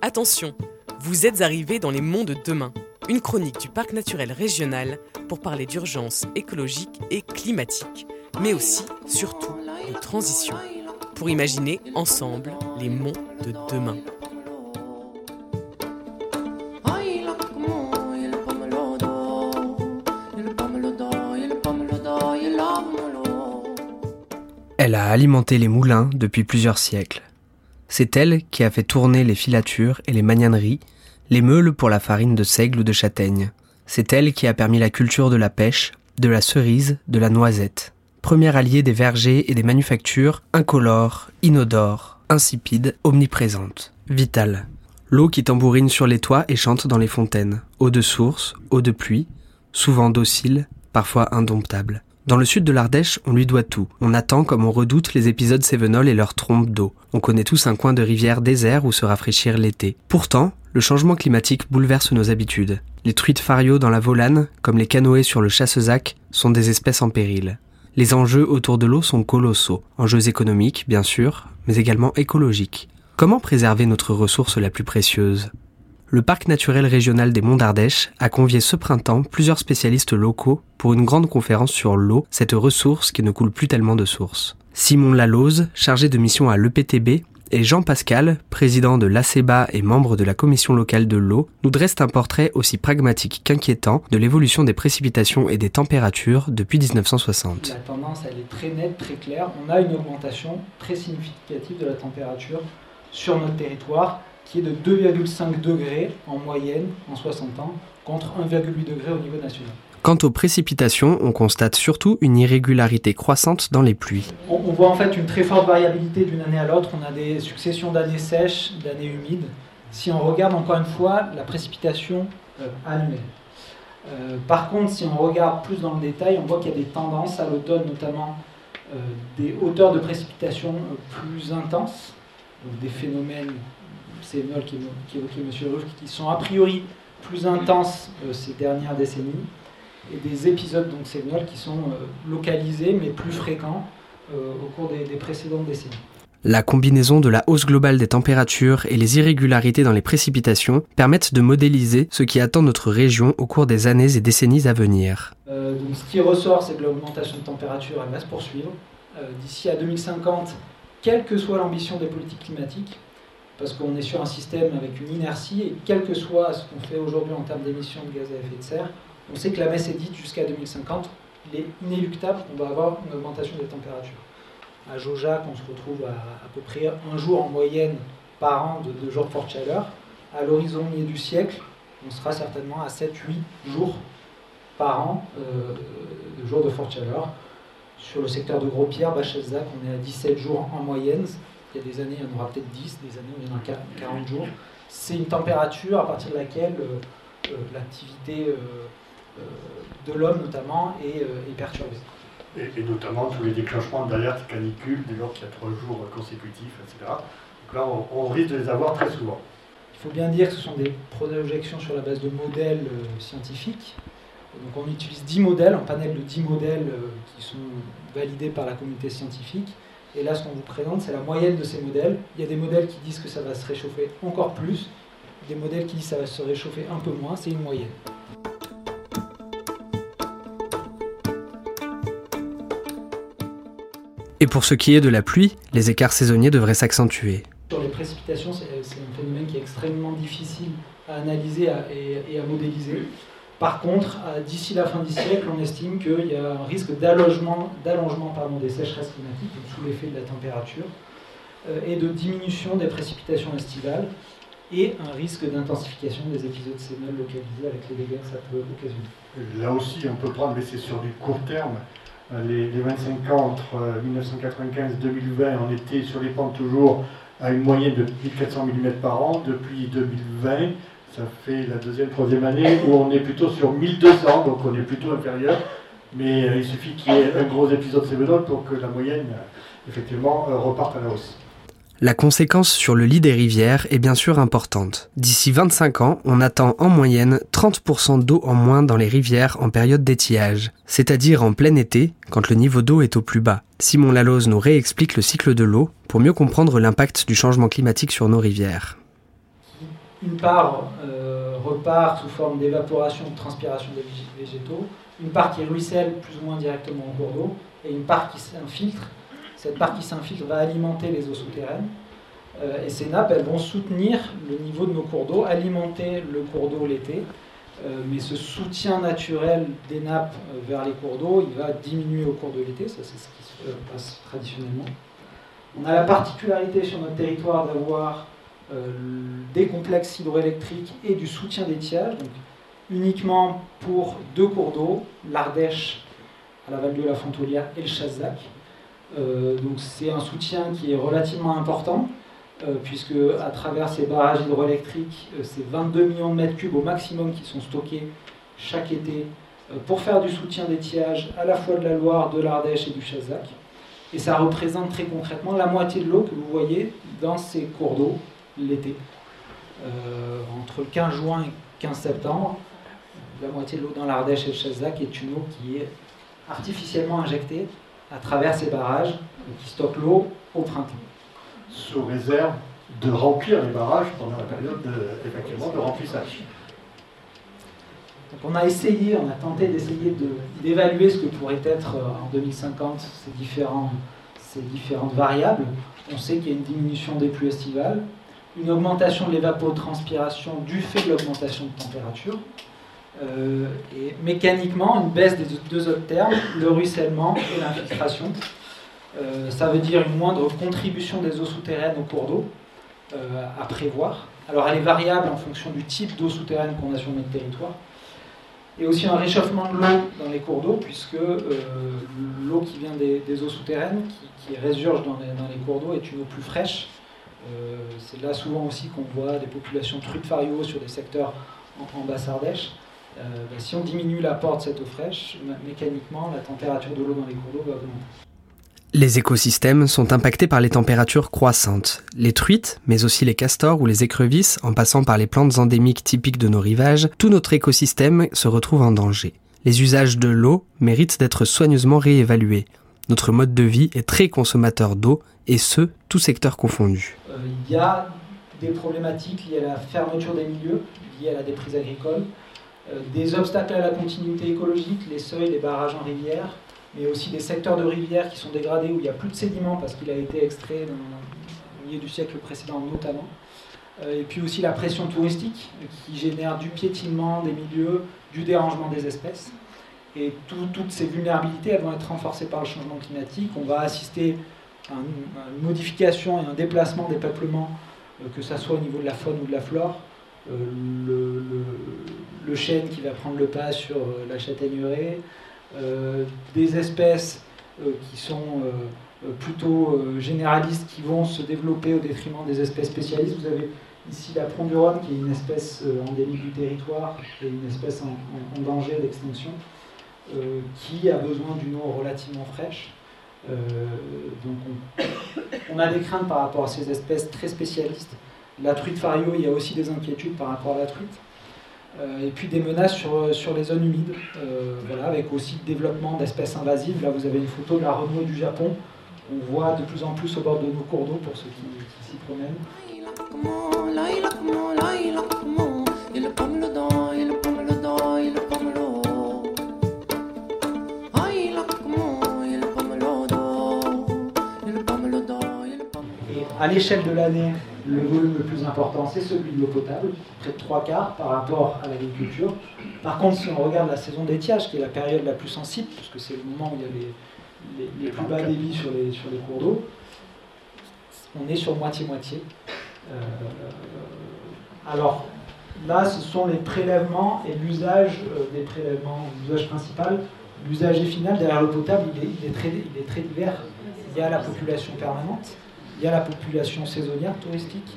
Attention, vous êtes arrivés dans les monts de demain, une chronique du parc naturel régional pour parler d'urgence écologique et climatique, mais aussi, surtout, de transition, pour imaginer ensemble les monts de demain. Elle a alimenté les moulins depuis plusieurs siècles. C'est elle qui a fait tourner les filatures et les magnaneries, les meules pour la farine de seigle ou de châtaigne. C'est elle qui a permis la culture de la pêche, de la cerise, de la noisette. Première alliée des vergers et des manufactures, incolore, inodore, insipide, omniprésente, vitale. L'eau qui tambourine sur les toits et chante dans les fontaines, eau de source, eau de pluie, souvent docile, parfois indomptable. Dans le sud de l'Ardèche, on lui doit tout. On attend comme on redoute les épisodes Cévenol et leurs trompes d'eau. On connaît tous un coin de rivière désert où se rafraîchir l'été. Pourtant, le changement climatique bouleverse nos habitudes. Les truites fario dans la Volane, comme les canoës sur le Chassezac, sont des espèces en péril. Les enjeux autour de l'eau sont colossaux. Enjeux économiques, bien sûr, mais également écologiques. Comment préserver notre ressource la plus précieuse? Le parc naturel régional des Monts d'Ardèche a convié ce printemps plusieurs spécialistes locaux pour une grande conférence sur l'eau, cette ressource qui ne coule plus tellement de sources. Simon Lalose, chargé de mission à l'EPTB, et Jean Pascal, président de l'ACEBA et membre de la commission locale de l'eau, nous dressent un portrait aussi pragmatique qu'inquiétant de l'évolution des précipitations et des températures depuis 1960. La tendance, elle est très nette, très claire. On a une augmentation très significative de la température sur notre territoire qui est de 2,5 degrés en moyenne en 60 ans, contre 1,8 degré au niveau national. Quant aux précipitations, on constate surtout une irrégularité croissante dans les pluies. On, voit en fait une très forte variabilité d'une année à l'autre. On a des successions d'années sèches, d'années humides. Si on regarde encore une fois la précipitation euh, annuelle. Euh, par contre, si on regarde plus dans le détail, on voit qu'il y a des tendances à l'automne, notamment euh, des hauteurs de précipitation plus intenses, donc des phénomènes ces qui qu'évoquait M. Ruff, qui sont a priori plus intenses euh, ces dernières décennies, et des épisodes donc qui sont euh, localisés mais plus fréquents euh, au cours des, des précédentes décennies. La combinaison de la hausse globale des températures et les irrégularités dans les précipitations permettent de modéliser ce qui attend notre région au cours des années et décennies à venir. donc ce qui ressort, c'est que l'augmentation de température elle va se poursuivre. D'ici à 2050, quelle que soit l'ambition des politiques climatiques, parce qu'on est sur un système avec une inertie, et quel que soit ce qu'on fait aujourd'hui en termes d'émissions de gaz à effet de serre, on sait que la messe est dite jusqu'à 2050, il est inéluctable qu'on va avoir une augmentation des températures. À Jojac, on se retrouve à à peu près un jour en moyenne par an de, jours de forte chaleur. À l'horizon du siècle, on sera certainement à 7-8 jours par an euh, de jours de forte chaleur. Sur le secteur de Gros-Pierre, Bachelzac, on est à 17 jours en moyenne, il y a des années, il y en aura peut-être 10, des années, il y en aura 40 jours. C'est une température à partir de laquelle euh, euh, l'activité euh, de l'homme, notamment, est, perturbée. Et, notamment tous les déclenchements d'alerte canicule, dès lors qu'il y a trois jours consécutifs, etc. Donc là, on, risque de les avoir très souvent. Il faut bien dire que ce sont des projections sur la base de modèles scientifiques. Donc on utilise 10 modèles, un panel de 10 modèles qui sont validés par la communauté scientifique. Et là, ce qu'on vous présente, c'est la moyenne de ces modèles. Il y a des modèles qui disent que ça va se réchauffer encore plus, des modèles qui disent que ça va se réchauffer un peu moins, c'est une moyenne. Et pour ce qui est de la pluie, les écarts saisonniers devraient s'accentuer. Sur les précipitations, c'est un phénomène qui est extrêmement difficile à analyser et à modéliser. Par contre, d'ici la fin du siècle, on estime qu'il y a un risque d'allongement des sécheresses climatiques sous l'effet de la température euh, et de diminution des précipitations estivales et un risque d'intensification des épisodes sénales localisés avec les dégâts que ça peut occasionner. Là aussi, on peut prendre, mais c'est sur du court terme, euh, les, 25 ans entre 1995 et 2020, on était sur les pentes toujours à une moyenne de 1400 mm par an. Depuis 2020, ça fait la deuxième, troisième année où on est plutôt sur 1200, donc on est plutôt inférieur. Mais euh, il suffit qu'il y ait un gros épisode Sévenol pour que la moyenne, euh, effectivement, euh, reparte à la hausse. La conséquence sur le lit des rivières est bien sûr importante. D'ici 25 ans, on attend en moyenne 30% d'eau en moins dans les rivières en période d'étiage, c'est-à-dire en plein été, quand le niveau d'eau est au plus bas. Simon Laloz nous réexplique le cycle de l'eau pour mieux comprendre l'impact du changement climatique sur nos rivières Une part repart sous forme d'évaporation de transpiration des végétaux, une part qui ruisselle plus ou moins directement au cours d'eau, et une part qui s'infiltre. Cette part qui s'infiltre va alimenter les eaux souterraines. et ces nappes, elles vont soutenir le niveau de nos cours d'eau, alimenter le cours d'eau l'été, euh, mais ce soutien naturel des nappes euh, vers les cours d'eau, il va diminuer au cours de l'été, ça c'est ce qui se passe traditionnellement. On a la particularité sur notre territoire d'avoir euh, des complexes hydroélectriques et du soutien d'étiage, donc uniquement pour deux cours d'eau, l'Ardèche à la vallée de la Fontolière et le Chazzac. donc c'est un soutien qui est relativement important. Euh, puisque à travers ces barrages hydroélectriques, euh, c'est 22 millions de mètres cubes au maximum qui sont stockés chaque été euh, pour faire du soutien d'étiage à la fois de la Loire, de l'Ardèche et du Chazzac. Et ça représente très concrètement la moitié de l'eau que vous voyez dans ces cours d'eau l'été. entre le 15 juin et 15 septembre, la moitié de l'eau dans l'Ardèche et le Chazzac est une eau qui est artificiellement injectée à travers ces barrages qui stockent l'eau au printemps sous réserve de remplir les barrages pendant la période de, de remplissage. Donc on a essayé, on a tenté d'essayer d'évaluer ce que pourrait être euh, en 2050 ces, différents, ces différentes variables. On sait qu'il y a une diminution des pluies estivales, une augmentation de l'évapotranspiration du fait de l'augmentation de température, euh, et mécaniquement une baisse des deux autres termes, le ruissellement et l'infiltration, euh, ça veut dire une moindre contribution des eaux souterraines au cours d'eau euh, à prévoir. Alors elle est variable en fonction du type d'eau souterraine qu'on a sur notre territoire. Et aussi un réchauffement de l'eau dans les cours d'eau, puisque l'eau qui vient des, eaux souterraines, qui, résurge dans les, cours d'eau, est une eau plus fraîche. C'est là souvent aussi qu'on voit des populations de truites fario sur des secteurs en, basse Ardèche. Ben, si on diminue l'apport de cette eau fraîche, mécaniquement, la température de l'eau dans les cours d'eau va augmenter. Les écosystèmes sont impactés par les températures croissantes. Les truites, mais aussi les castors ou les écrevisses, en passant par les plantes endémiques typiques de nos rivages, tout notre écosystème se retrouve en danger. Les usages de l'eau méritent d'être soigneusement réévalués. Notre mode de vie est très consommateur d'eau, et ce, tout secteur confondu. Euh, il y a des problématiques liées à la fermeture des milieux, liées à la déprise agricole, euh, des obstacles à la continuité écologique, les seuils, les barrages en rivière, mais aussi des secteurs de rivières qui sont dégradés où il n'y a plus de sédiments parce qu'il a été extrait le milieu du siècle précédent notamment. Euh, et puis aussi la pression touristique qui génère du piétinement des milieux, du dérangement des espèces. Et toutes ces vulnérabilités vont être renforcées par le changement climatique. On va assister une, modification et un déplacement des peuplements, euh, que ce soit au niveau de la faune ou de la flore. Euh, le, chêne qui va prendre le pas sur la châtaigneraie, euh, des espèces euh, qui sont euh, plutôt généralistes qui vont se développer au détriment des espèces spécialistes. Vous avez ici la Rhône, qui est une espèce endémique du territoire et une espèce en, danger d'extinction qui a besoin d'une eau relativement fraîche. Donc on, a des craintes par rapport à ces espèces très spécialistes. La truite fario, il y a aussi des inquiétudes par rapport à la truite. Euh, et puis des menaces sur, euh, sur les zones humides, euh, voilà, avec aussi le développement d'espèces invasives. Là, vous avez une photo de la renouée du Japon. On voit de plus en plus au bord de nos cours d'eau pour ceux qui, s'y promènent. À l'échelle de l'année, le volume le plus important, c'est celui de l'eau potable, près de trois quarts par rapport à l'agriculture. Par contre, si on regarde la saison d'étiage, qui est la période la plus sensible, puisque c'est le moment où il y a les, plus bas débits sur les, sur les cours d'eau, on est sur moitié-moitié. Euh, alors, là, ce sont les prélèvements et l'usage euh, des prélèvements, l'usage principal. L'usage final derrière l'eau potable, il est, très, il est très divers. Il y a la population permanente, il y a la population saisonnière touristique,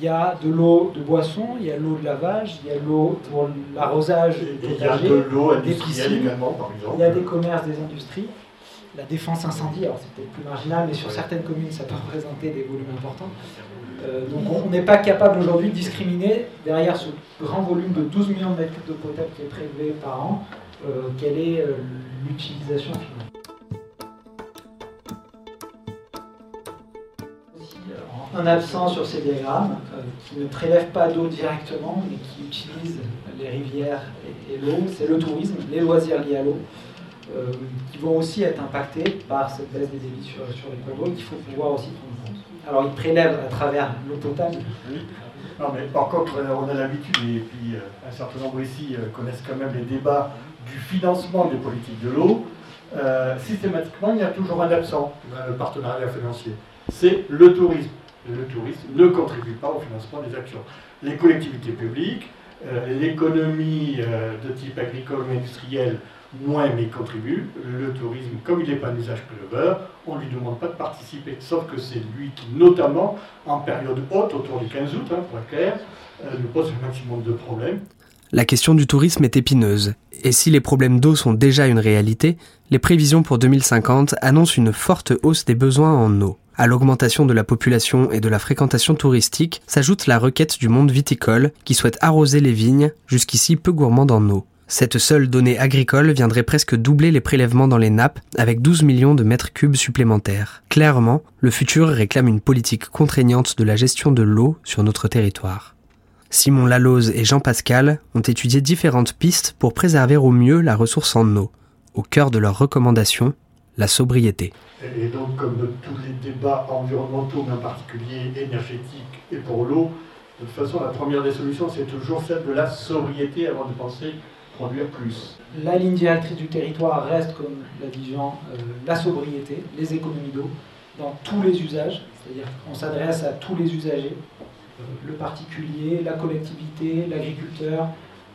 il y a de l'eau de boisson, il y a l'eau de lavage, il y a l'eau pour l'arrosage Il y a de l'eau industrielle également, par exemple. Il y a des commerces, des industries. La défense incendie, alors c'est peut-être plus marginal, mais sur certaines communes, ça peut représenter des volumes importants. Euh, donc on n'est pas capable aujourd'hui de discriminer derrière ce grand volume de 12 millions de mètres cubes d'eau potable qui est prélevé par an, euh, quelle est euh, l'utilisation finale. Un absent sur ces diagrammes euh, qui ne prélève pas d'eau directement, mais qui utilise les rivières et, l'eau, c'est le tourisme, les loisirs liés à l'eau, euh, qui vont aussi être impactés par cette baisse des débits sur, les cours d'eau qu'il faut pouvoir aussi prendre en compte. Alors ils prélèvent à travers l'eau potable. Non, mais par contre, on a l'habitude, et puis un certain nombre ici connaissent quand même les débats du financement des politiques de l'eau. systématiquement, il y a toujours un absent dans le partenariat financier. C'est le tourisme le tourisme ne contribue pas au financement des actions. Les collectivités publiques, euh, l'économie euh, de type agricole ou industriel, moins mais contribue. Le tourisme, comme il n'est pas un usage pleuveur, on ne lui demande pas de participer. Sauf que c'est lui qui, notamment en période haute, autour du 15 août, hein, pour être clair, euh, nous pose un maximum de problèmes. La question du tourisme est épineuse, et si les problèmes d'eau sont déjà une réalité, les prévisions pour 2050 annoncent une forte hausse des besoins en eau. À l'augmentation de la population et de la fréquentation touristique s'ajoute la requête du monde viticole qui souhaite arroser les vignes, jusqu'ici peu gourmandes en eau. Cette seule donnée agricole viendrait presque doubler les prélèvements dans les nappes avec 12 millions de mètres cubes supplémentaires. Clairement, le futur réclame une politique contraignante de la gestion de l'eau sur notre territoire. Simon Laloze et Jean Pascal ont étudié différentes pistes pour préserver au mieux la ressource en eau. Au cœur de leurs recommandations, la sobriété. Et donc, comme tous les débats environnementaux, mais en particulier énergétiques et pour l'eau, de toute façon, la première des solutions, c'est toujours celle de la sobriété avant de penser produire plus. La ligne directrice du territoire reste, comme l'a dit Jean, euh, la sobriété, les économies d'eau, dans tous les usages, c'est-à-dire qu'on s'adresse à tous les usagers, euh, le particulier, la collectivité, l'agriculteur,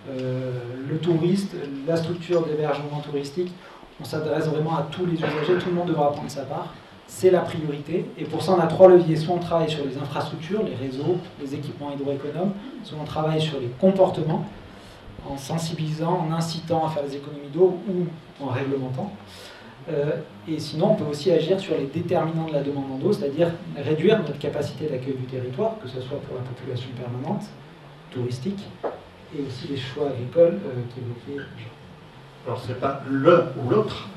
euh, le touriste, la structure d'hébergement touristique on s'adresse vraiment à tous les usagers, tout le monde devra prendre sa part. C'est la priorité. Et pour ça, on a trois leviers. Soit on travaille sur les infrastructures, les réseaux, les équipements hydroéconomes, soit on travaille sur les comportements, en sensibilisant, en incitant à faire des économies d'eau ou en réglementant. Euh, et sinon, on peut aussi agir sur les déterminants de la demande en eau, c'est-à-dire réduire notre capacité d'accueil du territoire, que ce soit pour la population permanente, touristique, et aussi les choix agricoles euh, qu'évoquait Jean. Alors ce n'est pas l'un ou l'autre,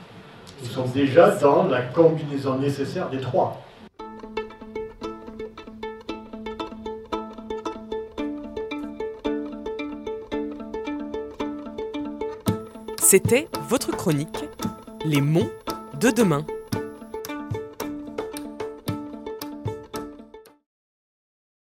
ils sont déjà dans la combinaison nécessaire des trois. C'était votre chronique Les monts de demain.